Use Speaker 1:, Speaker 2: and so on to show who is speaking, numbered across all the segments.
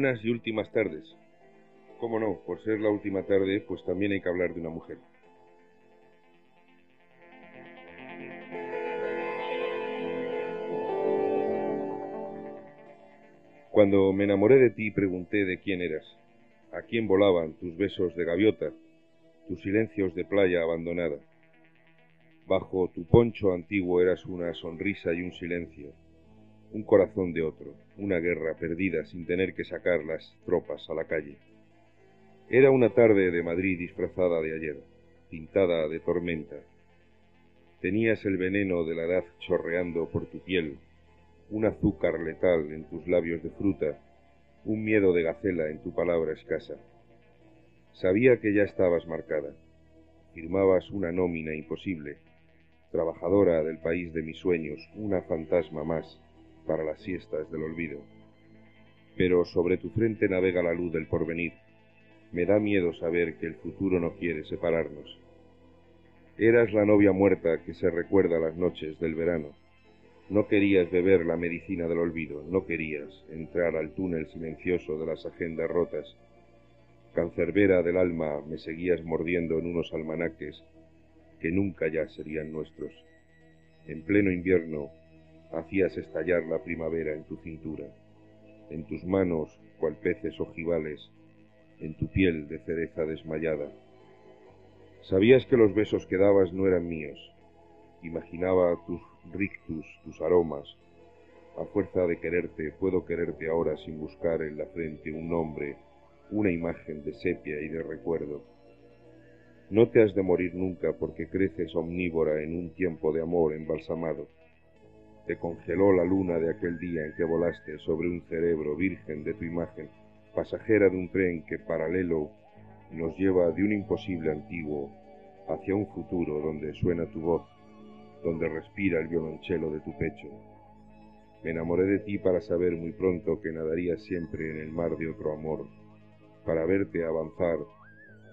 Speaker 1: Buenas y últimas tardes. Cómo no, por ser la última tarde, pues también hay que hablar de una mujer. Cuando me enamoré de ti pregunté de quién eras, a quién volaban tus besos de gaviota, tus silencios de playa abandonada. Bajo tu poncho antiguo eras una sonrisa y un silencio, un corazón de otro, una guerra perdida sin tener que sacar las tropas a la calle. Era una tarde de Madrid disfrazada de ayer, pintada de tormenta. Tenías el veneno de la edad chorreando por tu piel, un azúcar letal en tus labios de fruta, un miedo de gacela en tu palabra escasa. Sabía que ya estabas marcada. Firmabas una nómina imposible, trabajadora del país de mis sueños, una fantasma más para las siestas del olvido. Pero sobre tu frente navega la luz del porvenir. Me da miedo saber que el futuro no quiere separarnos. Eras la novia muerta que se recuerda las noches del verano. No querías beber la medicina del olvido, no querías entrar al túnel silencioso de las agendas rotas. Cancerbera del alma me seguías mordiendo en unos almanaques que nunca ya serían nuestros. En pleno invierno hacías estallar la primavera en tu cintura, en tus manos cual peces ojivales, en tu piel de cereza desmayada. Sabías que los besos que dabas no eran míos. Imaginaba tus rictus, tus aromas. A fuerza de quererte, puedo quererte ahora sin buscar en la frente un nombre, una imagen de sepia y de recuerdo. No te has de morir nunca porque creces omnívora en un tiempo de amor embalsamado te congeló la luna de aquel día en que volaste sobre un cerebro virgen de tu imagen, pasajera de un tren que paralelo nos lleva de un imposible antiguo hacia un futuro donde suena tu voz, donde respira el violonchelo de tu pecho. Me enamoré de ti para saber muy pronto que nadarías siempre en el mar de otro amor, para verte avanzar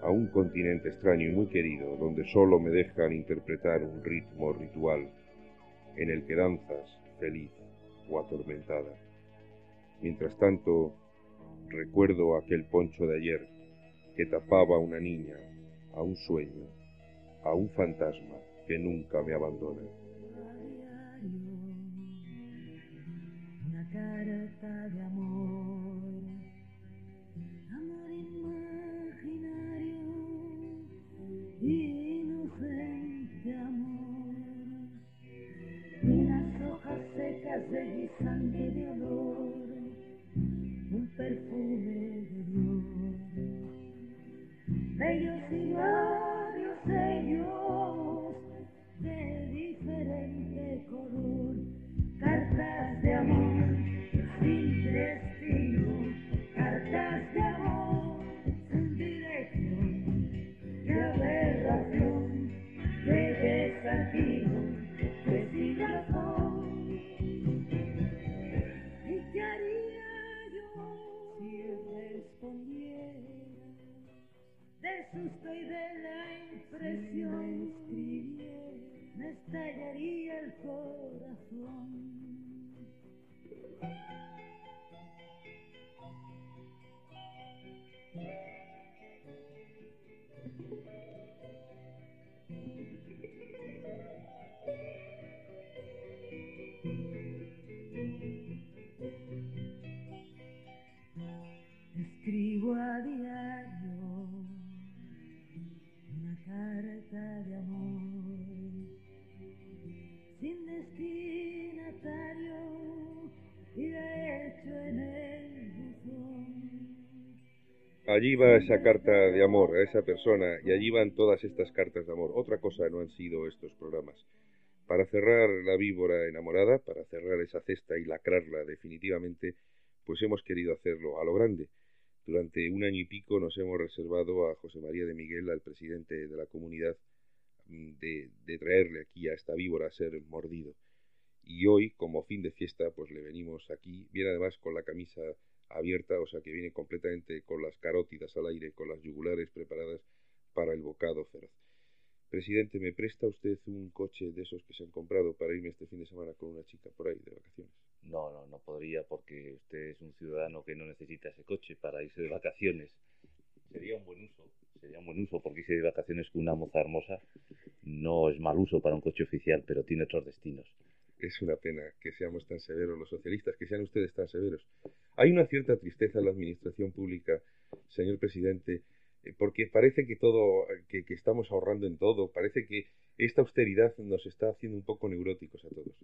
Speaker 1: a un continente extraño y muy querido, donde solo me dejan interpretar un ritmo ritual en el que danzas feliz o atormentada. Mientras tanto, recuerdo aquel poncho de ayer que tapaba a una niña, a un sueño, a un fantasma que nunca me abandona.
Speaker 2: Amor, perfume de flor. La impresión me estallaría el corazón.
Speaker 1: Allí va esa carta de amor a esa persona y allí van todas estas cartas de amor. Otra cosa no han sido estos programas. Para cerrar la víbora enamorada, para cerrar esa cesta y lacrarla definitivamente, pues hemos querido hacerlo a lo grande. Durante un año y pico nos hemos reservado a José María de Miguel, al presidente de la comunidad, de, traerle aquí a esta víbora a ser mordido. Y hoy, como fin de fiesta, pues le venimos aquí, viene además con la camisa abierta, o sea que viene completamente con las carótidas al aire, con las yugulares preparadas para el bocado feroz. Presidente, ¿me presta usted un coche de esos que se han comprado para irme este fin de semana con una chica por ahí de vacaciones?
Speaker 3: No, no, no podría porque usted es un ciudadano que no necesita ese coche para irse de vacaciones. Sería un buen uso, sería un buen uso porque irse de vacaciones con una moza hermosa no es mal uso para un coche oficial, pero tiene otros destinos.
Speaker 1: Es una pena que seamos tan severos los socialistas, que sean ustedes tan severos. Hay una cierta tristeza en la administración pública, señor presidente, eh, porque parece que todo, que, estamos ahorrando en todo, parece que esta austeridad nos está haciendo un poco neuróticos a todos.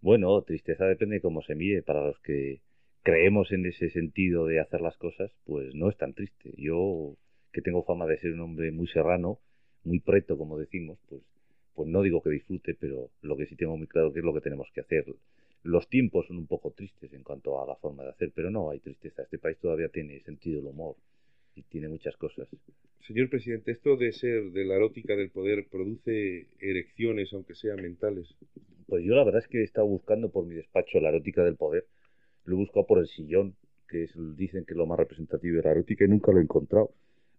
Speaker 3: Bueno, tristeza depende de cómo se mire. Para los que creemos en ese sentido de hacer las cosas, pues no es tan triste. Yo, que tengo fama de ser un hombre muy serrano, muy preto, como decimos, pues, pues no digo que disfrute, pero lo que sí tengo muy claro que es lo que tenemos que hacer. Los tiempos son un poco tristes en cuanto a la forma de hacer, pero no hay tristeza. Este país todavía tiene sentido del humor y tiene muchas cosas.
Speaker 1: Señor presidente, esto de ser de la erótica del poder produce erecciones, aunque sean mentales.
Speaker 3: Pues yo la verdad es que he estado buscando por mi despacho la erótica del poder. Lo he buscado por el sillón, que es, dicen que es lo más representativo de la erótica y nunca lo he encontrado.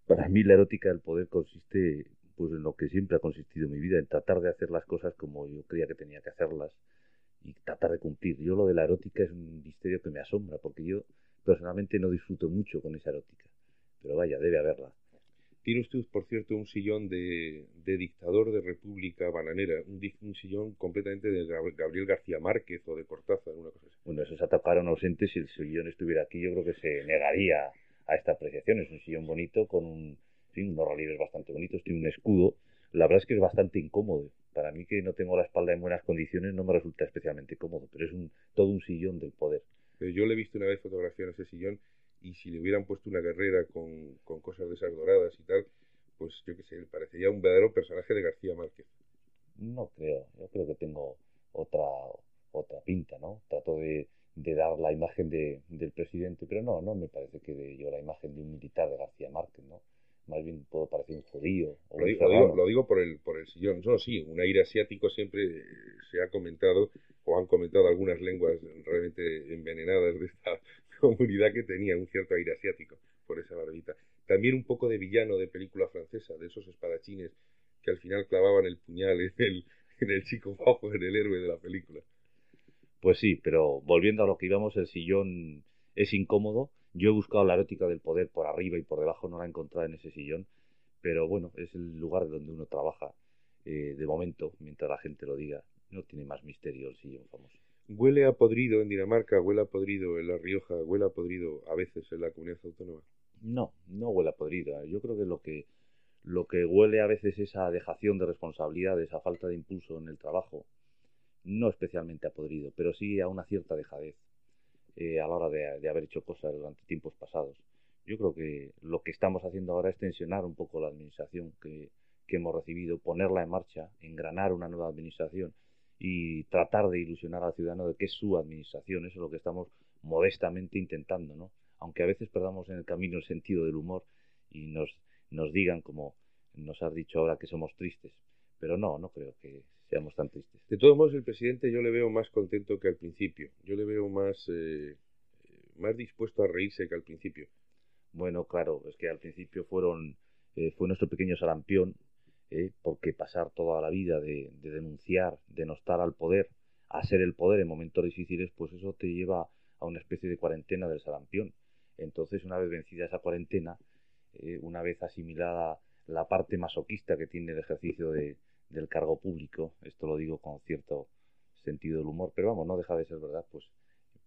Speaker 3: Para mí la erótica del poder consiste pues en lo que siempre ha consistido mi vida, en tratar de hacer las cosas como yo creía que tenía que hacerlas y tratar de cumplir. Yo lo de la erótica es un misterio que me asombra, porque yo personalmente no disfruto mucho con esa erótica. Pero vaya, debe haberla.
Speaker 1: Tiene usted, por cierto, un sillón de, de dictador de República Bananera, un, sillón completamente de Gab- Gabriel García Márquez o de Cortázar, una cosa así.
Speaker 3: Bueno, esos atacaron ausentes. Si el sillón estuviera aquí, yo creo que se negaría a esta apreciación. Es un sillón bonito con un, sí, unos relieves bastante bonitos, tiene un escudo. La verdad es que es bastante incómodo. Para mí, que no tengo la espalda en buenas condiciones, no me resulta especialmente cómodo, pero es un, todo un sillón del poder.
Speaker 1: Pero yo le he visto una vez fotografía en ese sillón y si le hubieran puesto una guerrera con, con cosas de esas doradas y tal, pues yo qué sé, le parecería un verdadero personaje de García Márquez.
Speaker 3: No creo, yo creo que tengo otra, otra pinta, ¿no? Trato de, de dar la imagen de, del presidente, pero no, no me parece que dé yo la imagen de un militar de García Márquez, ¿no? Más bien puedo parecer un judío o
Speaker 1: Lo digo, lo digo-
Speaker 3: serrano.
Speaker 1: lo digo por el, por el sillón. No, sí, un aire asiático siempre eh, se ha comentado, o han comentado algunas lenguas realmente envenenadas de esta comunidad que tenía un cierto aire asiático por esa barbita. También un poco de villano de película francesa, de esos espadachines que al final clavaban el puñal en el, en el chico bajo, en el héroe de la película.
Speaker 3: Pues sí, pero volviendo a lo que íbamos, el sillón es incómodo. Yo he buscado la erótica del poder por arriba y por debajo, no la he encontrado en ese sillón, pero bueno, es el lugar donde uno trabaja eh, de momento, mientras la gente lo diga. No tiene más misterio el sillón famoso.
Speaker 1: Huele a podrido en Dinamarca, huele a podrido en La Rioja, huele a podrido a veces en la comunidad autónoma.
Speaker 3: No, no huele a podrido. Yo creo que lo que lo que huele a veces es a dejación de responsabilidades, a falta de impulso en el trabajo, no especialmente a podrido, pero sí a una cierta dejadez eh, a la hora de, de haber hecho cosas durante tiempos pasados. Yo creo que lo que estamos haciendo ahora es tensionar un poco la administración que, hemos recibido, ponerla en marcha, engranar una nueva administración y tratar de ilusionar al ciudadano de que es su administración. Eso es lo que estamos modestamente intentando, ¿no? Aunque a veces perdamos en el camino el sentido del humor y nos, nos digan, como nos has dicho ahora, que somos tristes. Pero no, no creo que
Speaker 1: De todos modos, el presidente yo le veo más contento que al principio. Yo le veo más, eh, más dispuesto a reírse que al principio.
Speaker 3: Bueno, claro, es que al principio fueron eh, fue nuestro pequeño sarampión, eh, porque pasar toda la vida de, de denunciar, de no estar al poder, a ser el poder en momentos difíciles, pues eso te lleva a una especie de cuarentena del sarampión. Entonces, una vez vencida esa cuarentena, eh, una vez asimilada la parte masoquista que tiene el ejercicio de, del cargo público, esto lo digo con cierto sentido del humor, pero vamos, no deja de ser verdad, pues,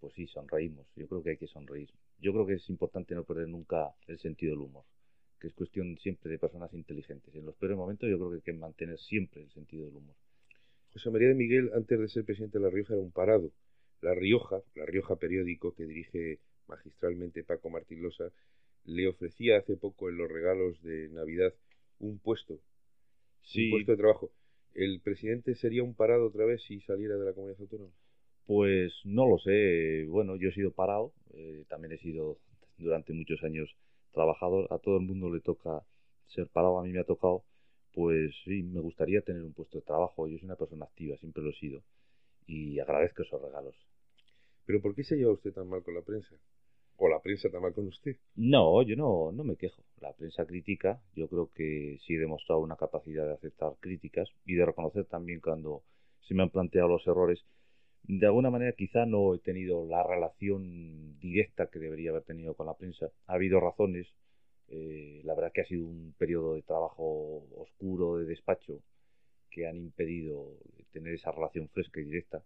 Speaker 3: pues sí, sonreímos. Yo creo que hay que sonreír. Yo creo que es importante no perder nunca el sentido del humor, que es cuestión siempre de personas inteligentes. En los peores momentos yo creo que hay que mantener siempre el sentido del humor.
Speaker 1: José María de Miguel, antes de ser presidente de La Rioja, era un parado. La Rioja, La Rioja periódico que dirige magistralmente Paco Martín Losa, le ofrecía hace poco en los regalos de Navidad un puesto, un puesto de trabajo. ¿El presidente sería un parado otra vez si saliera de la comunidad autónoma?
Speaker 3: Pues no lo sé. Bueno, yo he sido parado, eh, también he sido durante muchos años trabajador. A todo el mundo le toca ser parado, a mí me ha tocado. Pues sí, me gustaría tener un puesto de trabajo. Yo soy una persona activa, siempre lo he sido. Y agradezco esos regalos.
Speaker 1: ¿Pero por qué se lleva usted tan mal con la prensa? ¿O la prensa tan mal con usted?
Speaker 3: No, yo no, no me quejo. La prensa critica. Yo creo que sí he demostrado una capacidad de aceptar críticas y de reconocer también cuando se me han planteado los errores. de alguna manera quizá no he tenido la relación directa que debería haber tenido con la prensa. Ha habido razones. eh, la verdad que ha sido un periodo de trabajo oscuro, de despacho, que han impedido tener esa relación fresca y directa.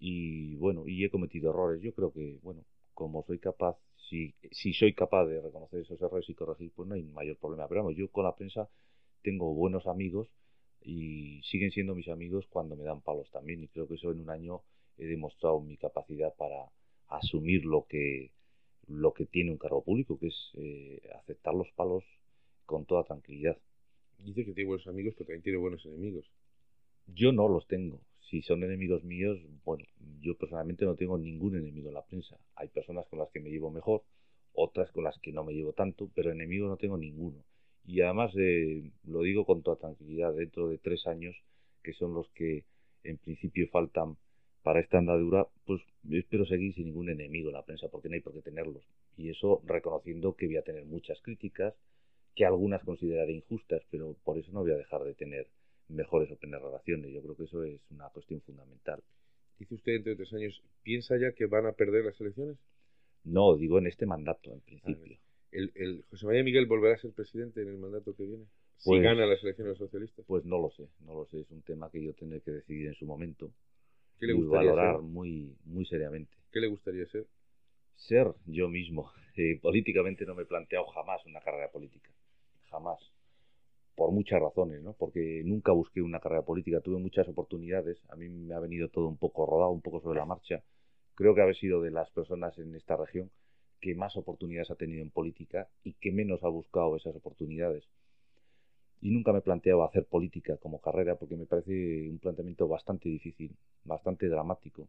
Speaker 3: Y bueno, y he cometido errores. Yo creo que, bueno, como soy capaz, si, si soy capaz de reconocer esos errores y corregir, pues no hay mayor problema. Pero vamos, yo con la prensa tengo buenos amigos y siguen siendo mis amigos cuando me dan palos también. Y creo que eso en un año he demostrado mi capacidad para asumir lo que, lo que tiene un cargo público, que es eh, aceptar los palos con toda tranquilidad.
Speaker 1: Dice que tiene buenos amigos, pero también tiene buenos enemigos.
Speaker 3: Yo no los tengo. Si son enemigos míos, bueno, yo personalmente no tengo ningún enemigo en la prensa. Hay personas con las que me llevo mejor, otras con las que no me llevo tanto, pero enemigo no tengo ninguno. Y además, eh, lo digo con toda tranquilidad, dentro de tres años, que son los que en principio faltan para esta andadura, pues yo espero seguir sin ningún enemigo en la prensa, porque no hay por qué tenerlos. Y eso reconociendo que voy a tener muchas críticas, que algunas consideraré injustas, pero por eso no voy a dejar de tener mejores o peores relaciones. Yo creo que eso es una cuestión fundamental.
Speaker 1: Dice usted, entre tres años, ¿piensa ya que van a perder las elecciones?
Speaker 3: No, digo en este mandato, en principio.
Speaker 1: ¿El, el José María Miguel volverá a ser presidente en el mandato que viene? Si
Speaker 3: Pues-
Speaker 1: gana las elecciones socialistas.
Speaker 3: Pues no lo sé, no lo sé. Es un tema que yo tendré que decidir en su momento
Speaker 1: ¿Qué le
Speaker 3: y
Speaker 1: gustaría
Speaker 3: valorar
Speaker 1: ser?
Speaker 3: muy, muy seriamente.
Speaker 1: ¿Qué le gustaría ser?
Speaker 3: Ser yo mismo. Eh, políticamente no me he planteado jamás una carrera política. Jamás. Por muchas razones, ¿no? Porque nunca busqué una carrera política. Tuve muchas oportunidades. A mí me ha venido todo un poco rodado, un poco sobre la marcha. Creo que haber sido de las personas en esta región que más oportunidades ha tenido en política y que menos ha buscado esas oportunidades. Y nunca me he planteado hacer política como carrera porque me parece un planteamiento bastante difícil, bastante dramático.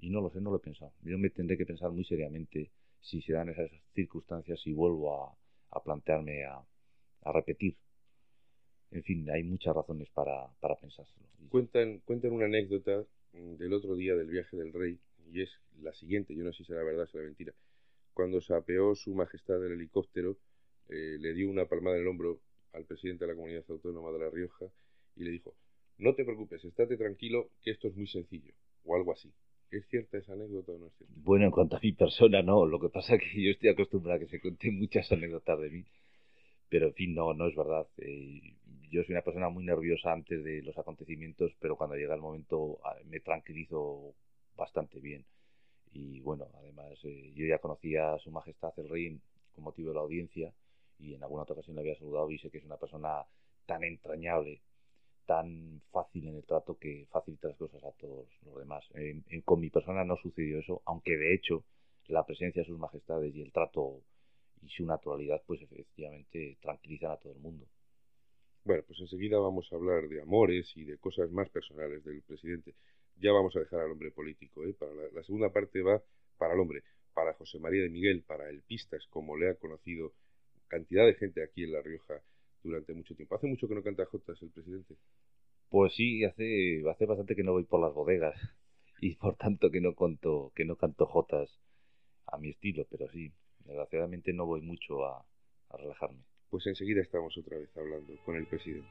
Speaker 3: Y no lo sé, no lo he pensado. Yo me tendré que pensar muy seriamente si se dan esas circunstancias y vuelvo a, a plantearme a, a repetir. En fin, hay muchas razones para, para pensárselo.
Speaker 1: Cuentan, cuentan una anécdota mm, del otro día del viaje del rey, y es la siguiente, yo no sé si será verdad o será mentira. Cuando se apeó su majestad del helicóptero, eh, le dio una palmada en el hombro al presidente de la comunidad autónoma de La Rioja y le dijo, no te preocupes, estate tranquilo, que esto es muy sencillo, o algo así. ¿Es cierta esa anécdota o no es cierta?
Speaker 3: Bueno, en cuanto a mi persona, no. Lo que pasa es que yo estoy acostumbrado a que se cuenten muchas anécdotas de mí. Pero, en fin, no, no es verdad. Eh, yo soy una persona muy nerviosa antes de los acontecimientos, pero cuando llega el momento me tranquilizo bastante bien. Y bueno, además, eh, yo ya conocía a Su Majestad el Rey con motivo de la audiencia y en alguna otra ocasión le había saludado y sé que es una persona tan entrañable, tan fácil en el trato que facilita las cosas a todos los demás. Con mi persona no sucedió eso, aunque de hecho la presencia de sus majestades y el trato y su naturalidad, pues efectivamente tranquilizan a todo el mundo.
Speaker 1: Bueno, pues enseguida vamos a hablar de amores y de cosas más personales del presidente. Ya vamos a dejar al hombre político. ¿eh? Para la, segunda parte va para el hombre, para José María de Miguel, para el Pistas, como le ha conocido cantidad de gente aquí en La Rioja durante mucho tiempo. Hace mucho que no canta Jotas el presidente.
Speaker 3: Pues sí, hace, hace bastante que no voy por las bodegas y por tanto que no canto, que no canto jotas a mi estilo, pero sí, desgraciadamente no voy mucho a relajarme.
Speaker 1: Pues enseguida estamos otra vez hablando con el presidente.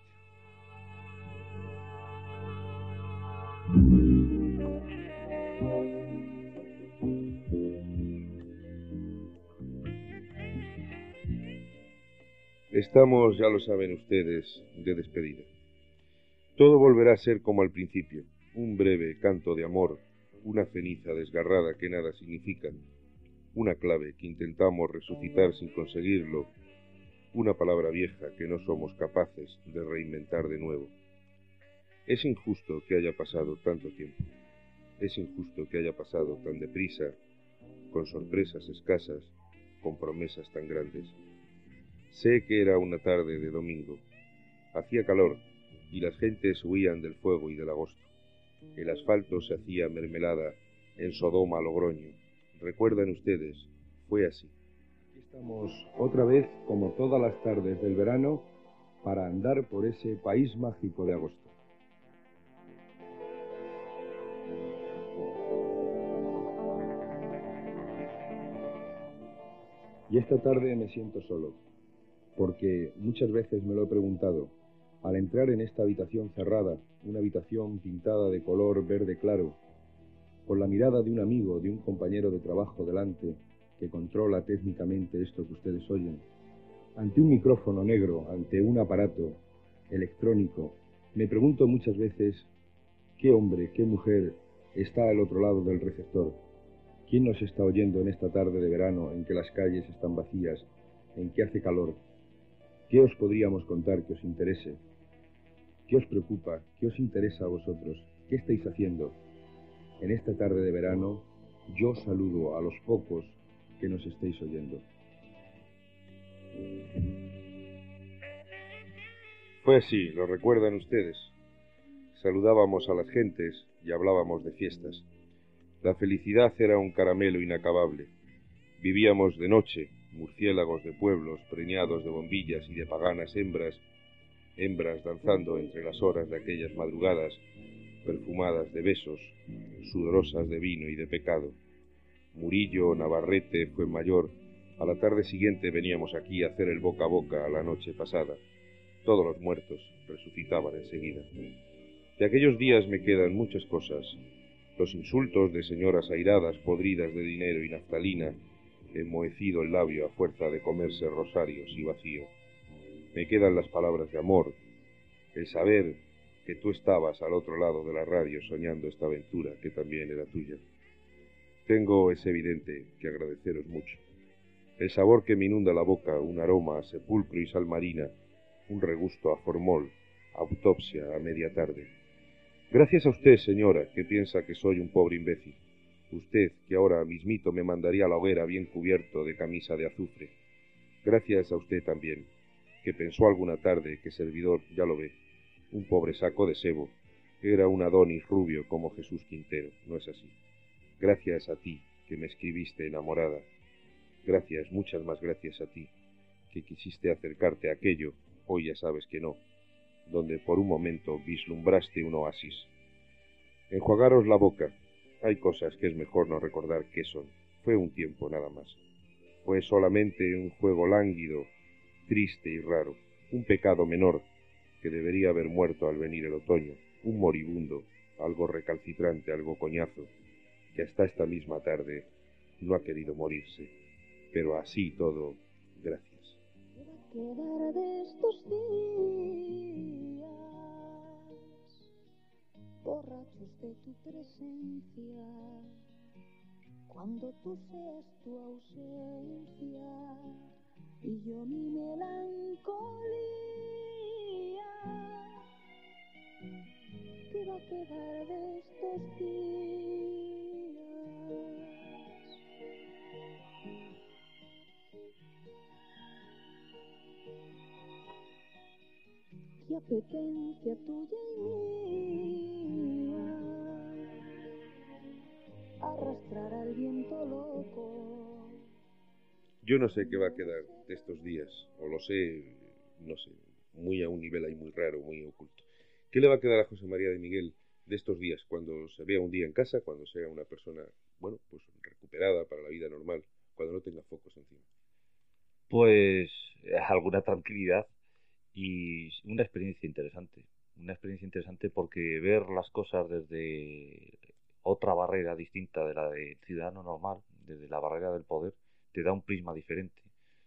Speaker 1: Estamos, ya lo saben ustedes, de despedida. Todo volverá a ser como al principio, un breve canto de amor, una ceniza desgarrada que nada significa, una clave que intentamos resucitar sin conseguirlo, una palabra vieja que no somos capaces de reinventar de nuevo. Es injusto que haya pasado tanto tiempo. Es injusto que haya pasado tan deprisa, con sorpresas escasas, con promesas tan grandes. Sé que era una tarde de domingo. Hacía calor y las gentes huían del fuego y del agosto. El asfalto se hacía mermelada en Sodoma Logroño. Recuerdan ustedes, fue así.
Speaker 4: Estamos otra vez, como todas las tardes del verano, para andar por ese país mágico de agosto. Y esta tarde me siento solo, porque muchas veces me lo he preguntado, al entrar en esta habitación cerrada, una habitación pintada de color verde claro, con la mirada de un amigo, de un compañero de trabajo delante, que controla técnicamente esto que ustedes oyen, ante un micrófono negro, ante un aparato electrónico, me pregunto muchas veces qué hombre, qué mujer está al otro lado del receptor. ¿Quién nos está oyendo en esta tarde de verano en que las calles están vacías, en que hace calor? ¿Qué os podríamos contar que os interese? ¿Qué os preocupa? ¿Qué os interesa a vosotros? ¿Qué estáis haciendo? En esta tarde de verano, yo saludo a los pocos que nos estéis oyendo.
Speaker 1: Fue así, lo recuerdan ustedes. Saludábamos a las gentes y hablábamos de fiestas. La felicidad era un caramelo inacabable. Vivíamos de noche, murciélagos de pueblos preñados de bombillas y de paganas hembras, hembras danzando entre las horas de aquellas madrugadas, perfumadas de besos, sudorosas de vino y de pecado. Murillo Navarrete fue mayor. A la tarde siguiente veníamos aquí a hacer el boca a boca a la noche pasada. Todos los muertos resucitaban enseguida. De aquellos días me quedan muchas cosas, los insultos de señoras airadas podridas de dinero y naftalina, enmohecido el labio a fuerza de comerse rosarios y vacío. Me quedan las palabras de amor, el saber que tú estabas al otro lado de la radio soñando esta aventura que también era tuya. Tengo, es evidente, que agradeceros mucho. El sabor que me inunda la boca, un aroma a sepulcro y sal marina, un regusto a formol, autopsia a media tarde. Gracias a usted, señora, que piensa que soy un pobre imbécil. Usted, que ahora mismito me mandaría a la hoguera bien cubierto de camisa de azufre. Gracias a usted también, que pensó alguna tarde que servidor, ya lo ve, un pobre saco de sebo, era un Adonis rubio como Jesús Quintero, ¿no es así? Gracias a ti, que me escribiste enamorada. Gracias, muchas más gracias a ti, que quisiste acercarte a aquello, hoy ya sabes que no, donde por un momento vislumbraste un oasis. Enjuagaros la boca. Hay cosas que es mejor no recordar qué son. Fue un tiempo nada más. Fue solamente un juego lánguido, triste y raro, un pecado menor que debería haber muerto al venir el otoño, un moribundo, algo recalcitrante, algo coñazo, que hasta esta misma tarde no ha querido morirse. Pero así todo, gracias.
Speaker 2: quedar de estos días borrachos de tu presencia cuando tú seas tu ausencia y yo mi melancolía ¿qué va a quedar de estos días qué apetencia tuya y mía arrastrar al viento loco
Speaker 1: Yo no sé qué va a quedar de estos días, o lo sé, no sé, muy a un nivel ahí muy raro, muy oculto. ¿Qué le va a quedar a José María de Miguel de estos días, cuando se vea un día en casa, cuando sea una persona, bueno, pues recuperada para la vida normal, cuando no tenga focos encima?
Speaker 3: Pues eh, alguna tranquilidad y una experiencia interesante. Una experiencia interesante porque ver las cosas desde otra barrera distinta de la del ciudadano normal, desde la barrera del poder, te da un prisma diferente.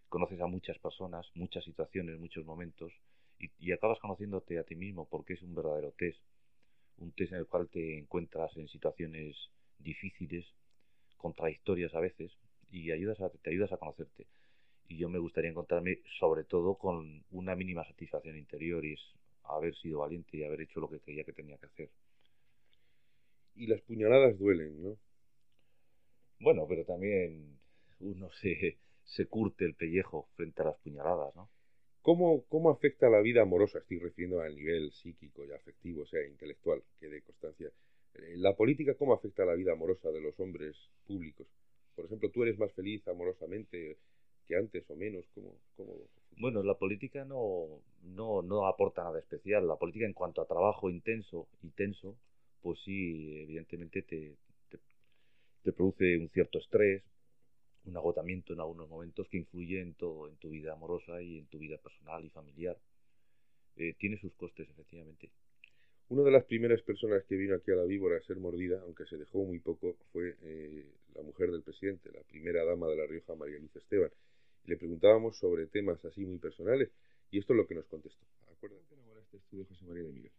Speaker 3: Conoces a muchas personas, muchas situaciones, muchos momentos y, acabas conociéndote a ti mismo porque es un verdadero test. Un test en el cual te encuentras en situaciones difíciles, contradictorias a veces y ayudas a, te ayudas a conocerte y yo me gustaría encontrarme sobre todo con una mínima satisfacción interior y es haber sido valiente y haber hecho lo que creía que tenía que hacer.
Speaker 1: Y las puñaladas duelen, ¿no?
Speaker 3: Bueno, pero también uno se, se curte el pellejo frente a las puñaladas, ¿no?
Speaker 1: ¿Cómo, ¿Cómo afecta la vida amorosa? Estoy refiriendo al nivel psíquico y afectivo, o sea, intelectual, que de constancia. Eh, La política, ¿cómo afecta la vida amorosa de los hombres públicos? Por ejemplo, ¿tú eres más feliz amorosamente que antes o menos? ¿Cómo, cómo...
Speaker 3: Bueno, la política no, no, no aporta nada especial. La política en cuanto a trabajo intenso y tenso, pues sí, evidentemente te, te, te produce un cierto estrés, un agotamiento en algunos momentos que influye en todo, en tu vida amorosa y en tu vida personal y familiar. Eh, tiene sus costes, efectivamente.
Speaker 1: Una de las primeras personas que vino aquí a la víbora a ser mordida, aunque se dejó muy poco, fue eh, la mujer del presidente, la primera dama de La Rioja, María Luz Esteban. Le preguntábamos sobre temas así muy personales, y esto es lo que nos contestó. Acuérdate, enamoraste tú de José María de Miguel.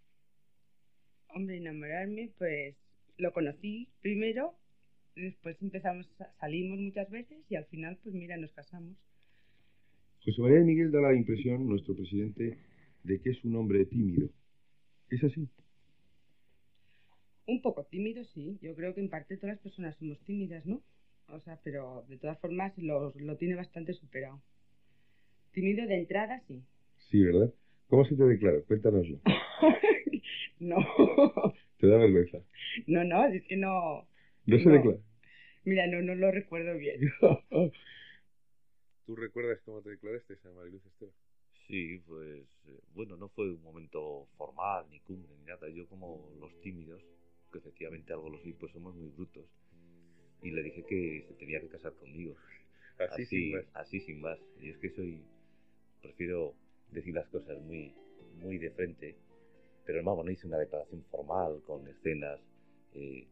Speaker 5: Hombre, enamorarme, pues lo conocí primero, después empezamos, salimos muchas veces y al final, pues mira, nos casamos.
Speaker 4: José María de Miguel da la impresión, nuestro presidente, de que es un hombre tímido. ¿Es así?
Speaker 5: Un poco tímido, sí. Yo creo que en parte todas las personas somos tímidas, ¿no? O sea, pero de todas formas lo, lo tiene bastante superado. Tímido de entrada, sí.
Speaker 4: Sí, ¿verdad? ¿Cómo se te declara? Cuéntanoslo.
Speaker 5: no.
Speaker 4: ¿Te da vergüenza?
Speaker 5: No, no, es que no.
Speaker 4: ¿No se
Speaker 5: No.
Speaker 4: declara?
Speaker 5: Mira, no, no lo recuerdo bien.
Speaker 1: ¿Tú recuerdas cómo te declaraste a María Luz Esteban?
Speaker 3: Sí, pues eh, bueno, no fue un momento formal, ni cumbre, ni nada. Yo como los tímidos, que efectivamente algo lo soy, pues somos muy brutos. Y le dije que se tenía que casar conmigo.
Speaker 1: Así, sin más.
Speaker 3: así sin más. Y es que soy, prefiero decir las cosas muy, muy de frente. Pero vamos, no hice una declaración formal con escenas eh,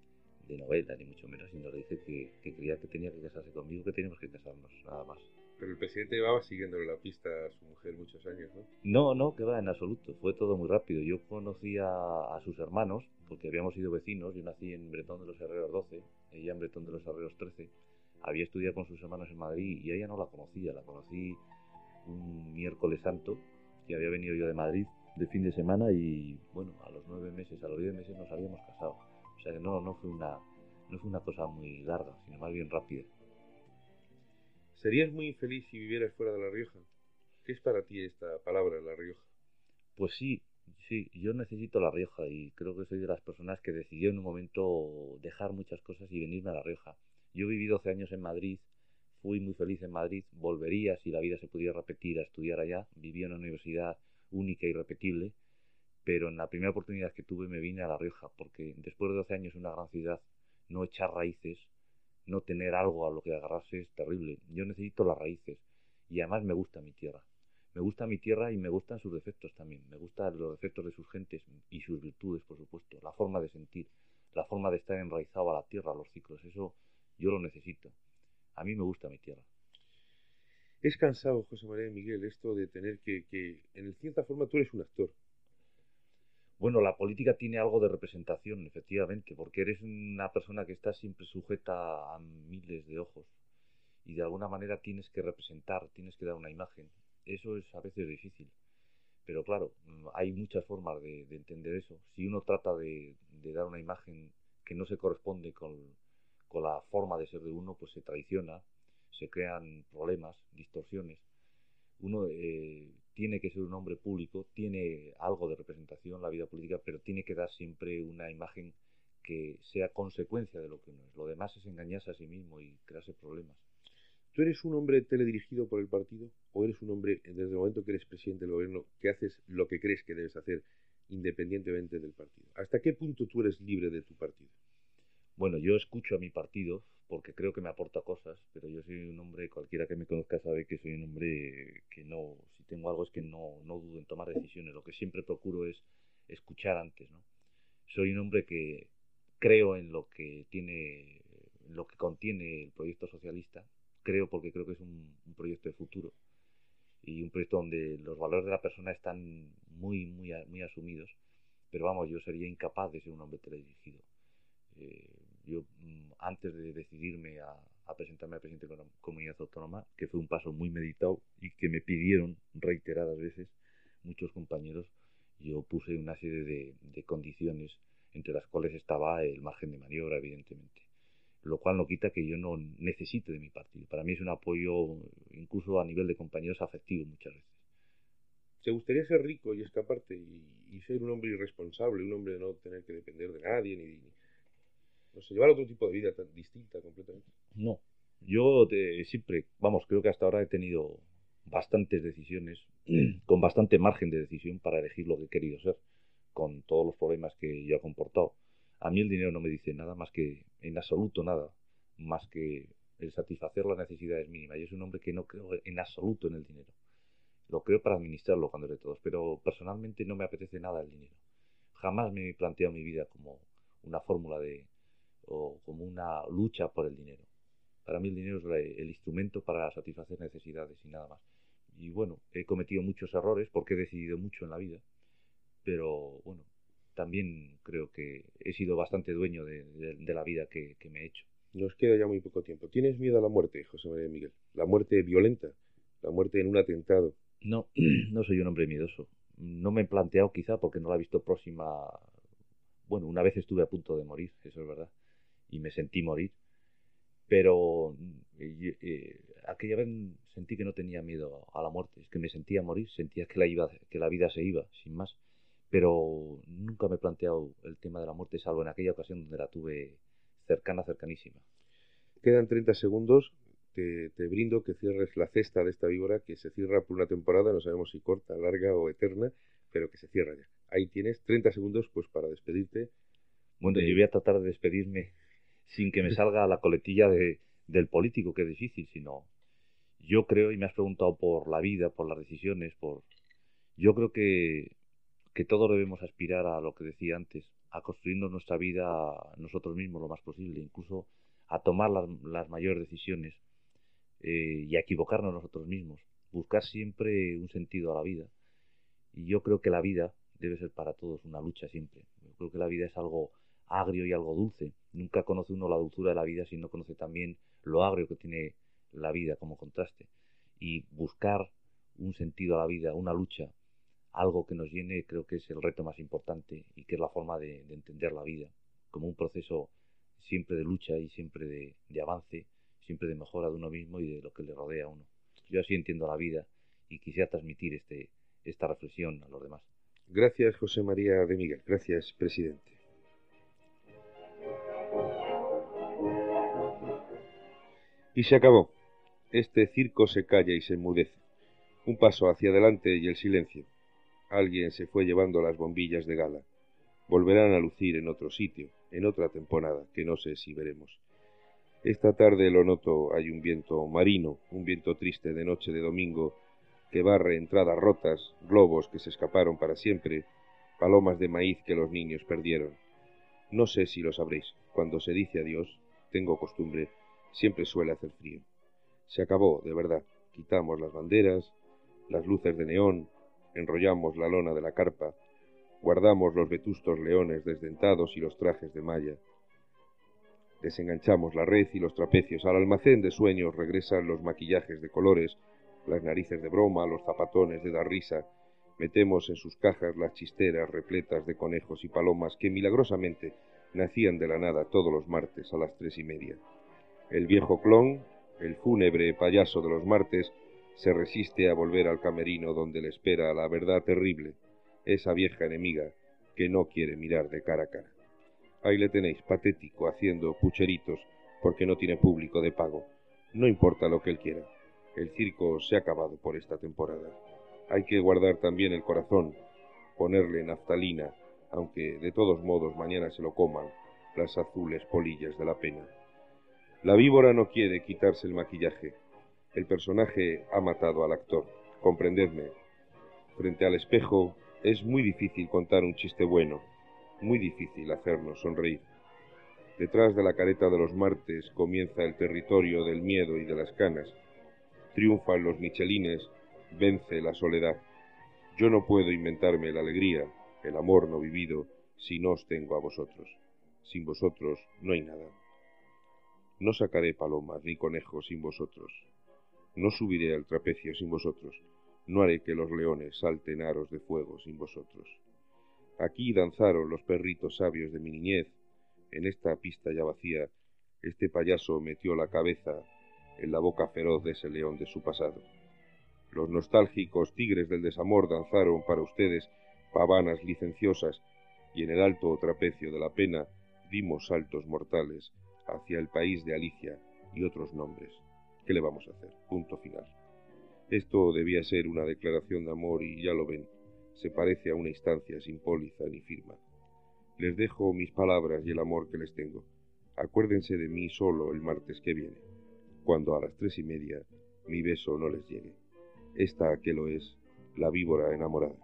Speaker 3: de novela, ni mucho menos, sino le dije que, que creía que tenía que casarse conmigo, que teníamos que casarnos, nada más.
Speaker 1: Pero el presidente llevaba siguiéndole la pista a su mujer muchos años, ¿no?
Speaker 3: No, no, que va, en absoluto. Fue todo muy rápido. Yo conocí a, a sus hermanos, porque habíamos sido vecinos. Yo nací en Bretón de los Herreros 12, ella en Bretón de los Herreros 13. Había estudiado con sus hermanos en Madrid y ella no la conocía. La conocí un miércoles santo, que había venido yo de Madrid de fin de semana y, bueno, a los nueve meses, a los diez meses nos habíamos casado. O sea que no, no fue una, no fue una cosa muy larga, sino más bien rápida.
Speaker 1: ¿Serías muy infeliz si vivieras fuera de La Rioja? ¿Qué es para ti esta palabra, La Rioja?
Speaker 3: Pues sí, sí, yo necesito La Rioja y creo que soy de las personas que decidió en un momento dejar muchas cosas y venirme a La Rioja. Yo viví 12 años en Madrid, fui muy feliz en Madrid, volvería si la vida se pudiera repetir a estudiar allá, viví en una universidad única y irrepetible, pero en la primera oportunidad que tuve me vine a La Rioja porque después de 12 años en una gran ciudad, no echar raíces, no tener algo a lo que agarrarse es terrible. Yo necesito las raíces y además me gusta mi tierra. Me gusta mi tierra y me gustan sus defectos también. Me gustan los defectos de sus gentes y sus virtudes, por supuesto. La forma de sentir, la forma de estar enraizado a la tierra, a los ciclos. Eso yo lo necesito. A mí me gusta mi tierra.
Speaker 1: Es cansado, José María de Miguel, esto de tener que, que, en cierta forma, tú eres un actor.
Speaker 3: Bueno, la política tiene algo de representación, efectivamente, porque eres una persona que está siempre sujeta a miles de ojos y de alguna manera tienes que representar, tienes que dar una imagen. Eso es a veces difícil. Pero claro, hay muchas formas de, de entender eso. Si uno trata de, de, dar una imagen que no se corresponde con, con la forma de ser de uno, pues se traiciona, se crean problemas, distorsiones. Uno eh, tiene que ser un hombre público, tiene algo de representación en la vida política, pero tiene que dar siempre una imagen que sea consecuencia de lo que uno es. Lo demás es engañarse a sí mismo y crearse problemas.
Speaker 1: ¿Tú eres un hombre teledirigido por el partido o eres un hombre, desde el momento que eres presidente del gobierno, que haces lo que crees que debes hacer independientemente del partido? ¿Hasta qué punto tú eres libre de tu partido?
Speaker 3: Bueno, yo escucho a mi partido porque creo que me aporta cosas, pero yo soy un hombre, cualquiera que me conozca sabe que soy un hombre que no, tengo algo es que no, no dudo en tomar decisiones, lo que siempre procuro es escuchar antes, ¿no? Soy un hombre que creo en lo que tiene, en lo que contiene el proyecto socialista, creo porque creo que es un, proyecto de futuro y un proyecto donde los valores de la persona están muy, muy, muy asumidos, pero vamos, yo sería incapaz de ser un hombre teledirigido. Eh, yo antes de decidirme a, a, presentarme al presidente de la comunidad autónoma, que fue un paso muy meditado y que me pidieron reiteradas veces muchos compañeros, yo puse una serie de, de condiciones entre las cuales estaba el margen de maniobra, evidentemente. Lo cual no quita que yo no necesite de mi partido. Para mí es un apoyo, incluso a nivel de compañeros, afectivo muchas veces.
Speaker 1: ¿Te gustaría ser rico y escaparte y, y ser un hombre irresponsable, un hombre de no tener que depender de nadie ni, ni no sé, llevar otro tipo de vida tan distinta completamente.
Speaker 3: No, yo siempre, vamos, creo que hasta ahora he tenido bastantes decisiones, con bastante margen de decisión para elegir lo que he querido ser, con todos los problemas que yo he comportado. A mí el dinero no me dice nada más que, en absoluto nada, más que el satisfacer las necesidades mínimas. Yo soy un hombre que no creo en absoluto en el dinero. Lo creo para administrarlo cuando de todos, pero personalmente no me apetece nada el dinero. jamás me he planteado mi vida como una fórmula de o como una lucha por el dinero. Para mí el dinero es el instrumento para satisfacer necesidades y nada más. Y bueno, he cometido muchos errores porque he decidido mucho en la vida, pero bueno, también creo que he sido bastante dueño de, la vida que, me he hecho.
Speaker 1: Nos queda ya muy poco tiempo. ¿Tienes miedo a la muerte, José María Miguel? ¿La muerte violenta? ¿La muerte en un atentado?
Speaker 3: No, no soy un hombre miedoso. No me he planteado quizá porque no la he visto próxima. Bueno, una vez estuve a punto de morir, eso es verdad, y me sentí morir pero eh, eh, aquella vez sentí que no tenía miedo a la muerte, es que me sentía morir, sentía que la, iba, que la vida se iba, sin más. Pero nunca me he planteado el tema de la muerte, salvo en aquella ocasión donde la tuve cercana, cercanísima.
Speaker 1: Quedan 30 segundos. Te, te, brindo que cierres la cesta de esta víbora que se cierra por una temporada, no sabemos si corta, larga o eterna, pero que se cierra ya. Ahí tienes 30 segundos pues para despedirte.
Speaker 3: Bueno, yo voy a tratar de despedirme sin que me salga la coletilla de, del político, que es difícil, sino yo creo, y me has preguntado por la vida, por las decisiones, por... Yo creo que, que todos debemos aspirar a lo que decía antes, a construirnos nuestra vida nosotros mismos lo más posible, incluso a tomar las, las mayores decisiones eh, y a equivocarnos nosotros mismos, buscar siempre un sentido a la vida. Y yo creo que la vida debe ser para todos una lucha siempre. Yo creo que la vida es algo agrio y algo dulce. Nunca conoce uno la dulzura de la vida si no conoce también lo agrio que tiene la vida como contraste. Y buscar un sentido a la vida, una lucha, algo que nos llene, creo que es el reto más importante y que es la forma de, entender la vida, como un proceso siempre de lucha y siempre de, de, avance, siempre de mejora de uno mismo y de lo que le rodea a uno. Yo así entiendo la vida y quisiera transmitir este, esta reflexión a los demás.
Speaker 1: Gracias, José María de Miguel. Gracias, presidente. Y se acabó. Este circo se calla y se enmudece. Un paso hacia adelante y el silencio. Alguien se fue llevando las bombillas de gala. Volverán a lucir en otro sitio, en otra temporada, que no sé si veremos. Esta tarde lo noto, hay un viento marino, un viento triste de noche de domingo, que barre entradas rotas, globos que se escaparon para siempre, palomas de maíz que los niños perdieron. No sé si lo sabréis, cuando se dice adiós, tengo costumbre siempre suele hacer frío. Se acabó, de verdad. Quitamos las banderas, las luces de neón, enrollamos la lona de la carpa, guardamos los vetustos leones desdentados y los trajes de malla. Desenganchamos la red y los trapecios. Al almacén de sueños regresan los maquillajes de colores, las narices de broma, los zapatones de dar risa. Metemos en sus cajas las chisteras repletas de conejos y palomas que milagrosamente nacían de la nada todos los martes a las tres y media. El viejo clon, el fúnebre payaso de los martes, se resiste a volver al camerino donde le espera la verdad terrible, esa vieja enemiga que no quiere mirar de cara a cara. Ahí le tenéis, patético, haciendo pucheritos porque no tiene público de pago. No importa lo que él quiera. El circo se ha acabado por esta temporada. Hay que guardar también el corazón, ponerle naftalina, aunque de todos modos mañana se lo coman las azules polillas de la pena. La víbora no quiere quitarse el maquillaje. El personaje ha matado al actor. Comprendedme. Frente al espejo es muy difícil contar un chiste bueno, muy difícil hacernos sonreír. Detrás de la careta de los martes comienza el territorio del miedo y de las canas. Triunfan los michelines, vence la soledad. Yo no puedo inventarme la alegría, el amor no vivido, si no os tengo a vosotros. Sin vosotros no hay nada. No sacaré palomas ni conejos sin vosotros. No subiré al trapecio sin vosotros. No haré que los leones salten aros de fuego sin vosotros. Aquí danzaron los perritos sabios de mi niñez. En esta pista ya vacía, este payaso metió la cabeza en la boca feroz de ese león de su pasado. Los nostálgicos tigres del desamor danzaron para ustedes pavanas licenciosas, y en el alto trapecio de la pena dimos saltos mortales hacia el país de Alicia y otros nombres. ¿Qué le vamos a hacer? Punto final. Esto debía ser una declaración de amor y ya lo ven, se parece a una instancia sin póliza ni firma. Les dejo mis palabras y el amor que les tengo. Acuérdense de mí solo el martes que viene, cuando a las tres y media mi beso no les llegue. Esta que lo es, la víbora enamorada.